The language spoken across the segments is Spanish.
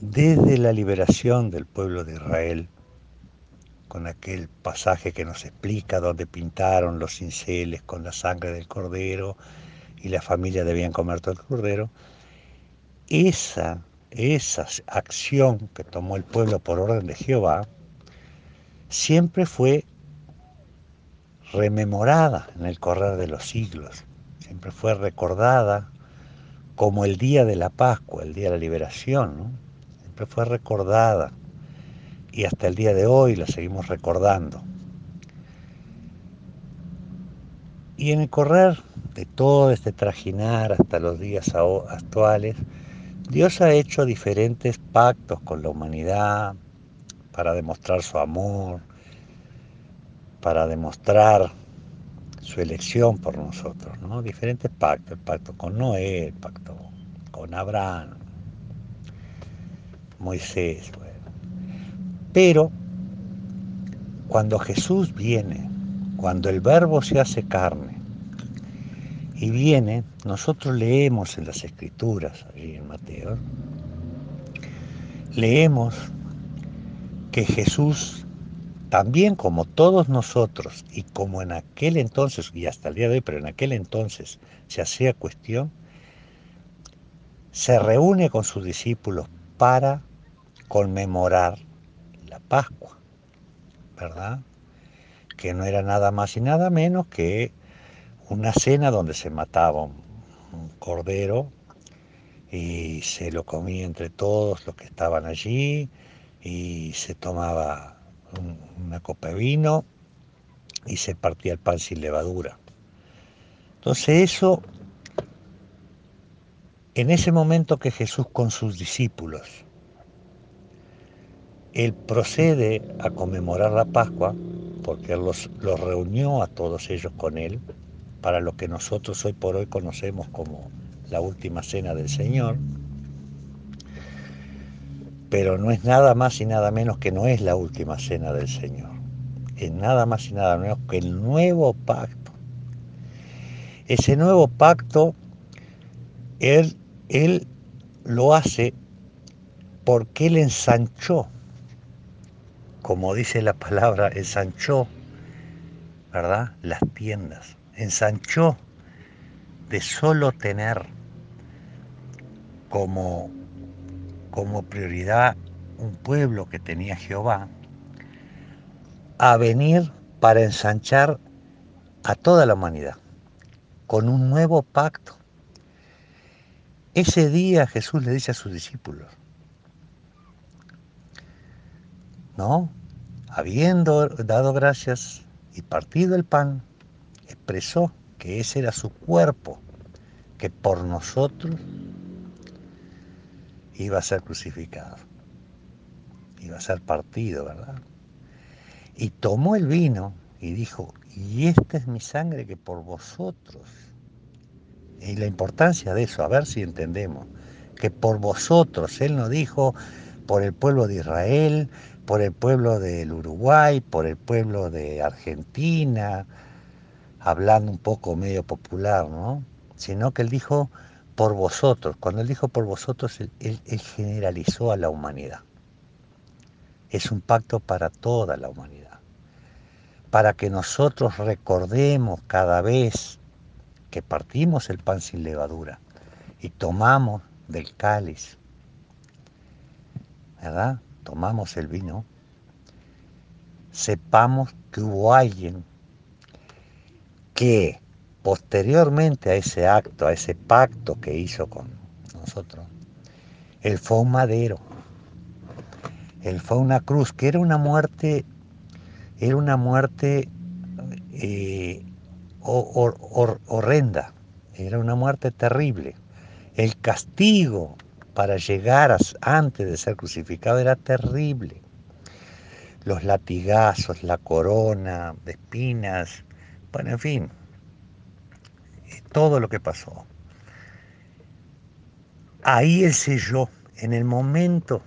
desde la liberación del pueblo de Israel, con aquel pasaje que nos explica donde pintaron los cinceles con la sangre del cordero y la familia debían comer todo el cordero, esa, esa acción que tomó el pueblo por orden de Jehová siempre fue rememorada en el correr de los siglos, siempre fue recordada como el día de la Pascua, el día de la liberación, fue recordada y hasta el día de hoy la seguimos recordando. Y en el correr de todo este trajinar hasta los días actuales, Dios ha hecho diferentes pactos con la humanidad para demostrar su amor, para demostrar su elección por nosotros, ¿no? Diferentes pactos, el pacto con Noé, el pacto con Abraham, Moisés, Pero cuando Jesús viene, cuando el verbo se hace carne y viene, nosotros leemos en las escrituras, allí en Mateo, leemos que Jesús también como todos nosotros y como en aquel entonces, y hasta el día de hoy, pero en aquel entonces se hacía cuestión, se reúne con sus discípulos para conmemorar la Pascua, ¿verdad? Que no era nada más y nada menos que una cena donde se mataba un, cordero y se lo comía entre todos los que estaban allí y se tomaba una copa de vino y se partía el pan sin levadura. Entonces eso, en ese momento que Jesús con sus discípulos, él procede a conmemorar la Pascua, porque él los, los reunió a todos ellos con él, para lo que nosotros hoy por hoy conocemos como la última cena del Señor, pero no es nada más y nada menos que no es la última cena del Señor. Es nada más y nada menos que el nuevo pacto. Ese nuevo pacto, Él, él lo hace porque Él ensanchó, como dice la palabra, ensanchó, ¿verdad? Las tiendas. Ensanchó de solo tener como como prioridad un pueblo que tenía Jehová, a venir para ensanchar a toda la humanidad con un nuevo pacto. Ese día Jesús le dice a sus discípulos, ¿no? Habiendo dado gracias y partido el pan, expresó que ese era su cuerpo, que por nosotros iba a ser crucificado, iba a ser partido, ¿verdad? Y tomó el vino y dijo, y esta es mi sangre que por vosotros, y la importancia de eso, a ver si entendemos, que por vosotros, Él no dijo por el pueblo de Israel, por el pueblo del Uruguay, por el pueblo de Argentina, hablando un poco medio popular, ¿no? Sino que Él dijo por vosotros. Cuando él dijo por vosotros, él, generalizó a la humanidad. Es un pacto para toda la humanidad. Para que nosotros recordemos cada vez que partimos el pan sin levadura y tomamos del cáliz, ¿verdad? Tomamos el vino, sepamos que hubo alguien que posteriormente a ese acto, a ese pacto que hizo con nosotros, él fue un madero, él fue una cruz, que era una muerte, era una muerte eh, horrenda, era una muerte terrible. El castigo para llegar antes de ser crucificado era terrible. Los latigazos, la corona de espinas, bueno, en fin, todo lo que pasó. Ahí él selló, en el momento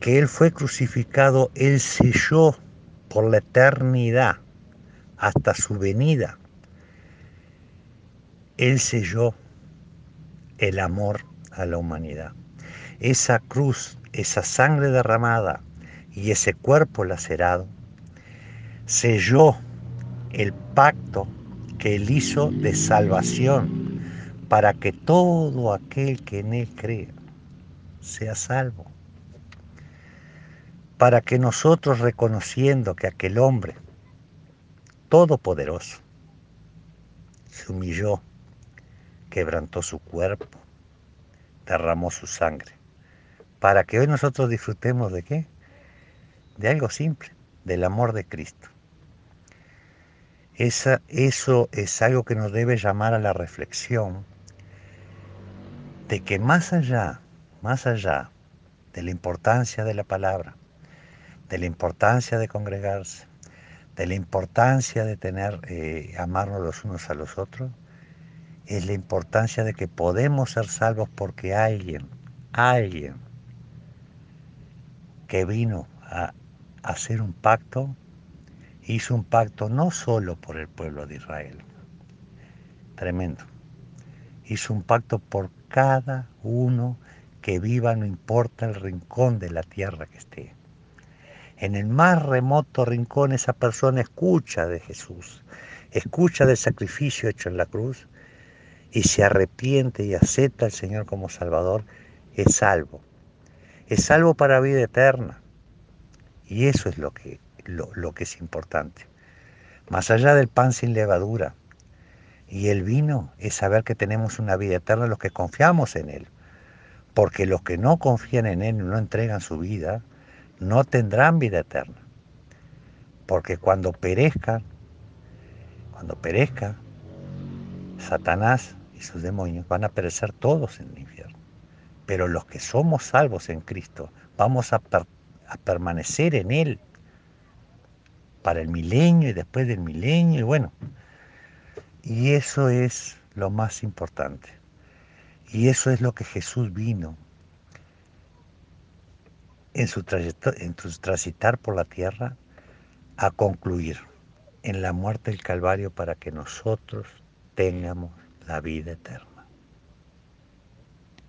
que él fue crucificado, él selló por la eternidad hasta su venida. Él selló el amor a la humanidad. esa cruz, esa sangre derramada y ese cuerpo lacerado, selló el pacto que él hizo de salvación para que todo aquel que en él crea sea salvo. Para que nosotros reconociendo que aquel hombre todopoderoso se humilló, quebrantó su cuerpo, derramó su sangre, para que hoy nosotros disfrutemos de qué? De algo simple, del amor de Cristo. Esa, eso es algo que nos debe llamar a la reflexión de que más allá, más allá de la importancia de la palabra, de la importancia de congregarse, de la importancia de tener, eh, amarnos los unos a los otros, es la importancia de que podemos ser salvos porque alguien, alguien que vino a hacer un pacto, hizo un pacto no solo por el pueblo de Israel, tremendo, hizo un pacto por cada uno que viva, no importa el rincón de la tierra que esté. En el más remoto rincón esa persona escucha de Jesús, escucha del sacrificio hecho en la cruz y se arrepiente y acepta al Señor como Salvador, es salvo. Es salvo para vida eterna. Y eso es lo que, lo, lo que es importante. Más allá del pan sin levadura y el vino, es saber que tenemos una vida eterna los que confiamos en Él. Porque los que no confían en Él y no entregan su vida, no tendrán vida eterna. Porque cuando perezcan, cuando perezca, Satanás y sus demonios van a perecer todos en el infierno. Pero los que somos salvos en Cristo, vamos a, permanecer en Él para el milenio y después del milenio, y bueno, y eso es lo más importante. Y eso es lo que Jesús vino en su, en su transitar por la tierra a concluir en la muerte del Calvario para que nosotros tengamos la vida eterna.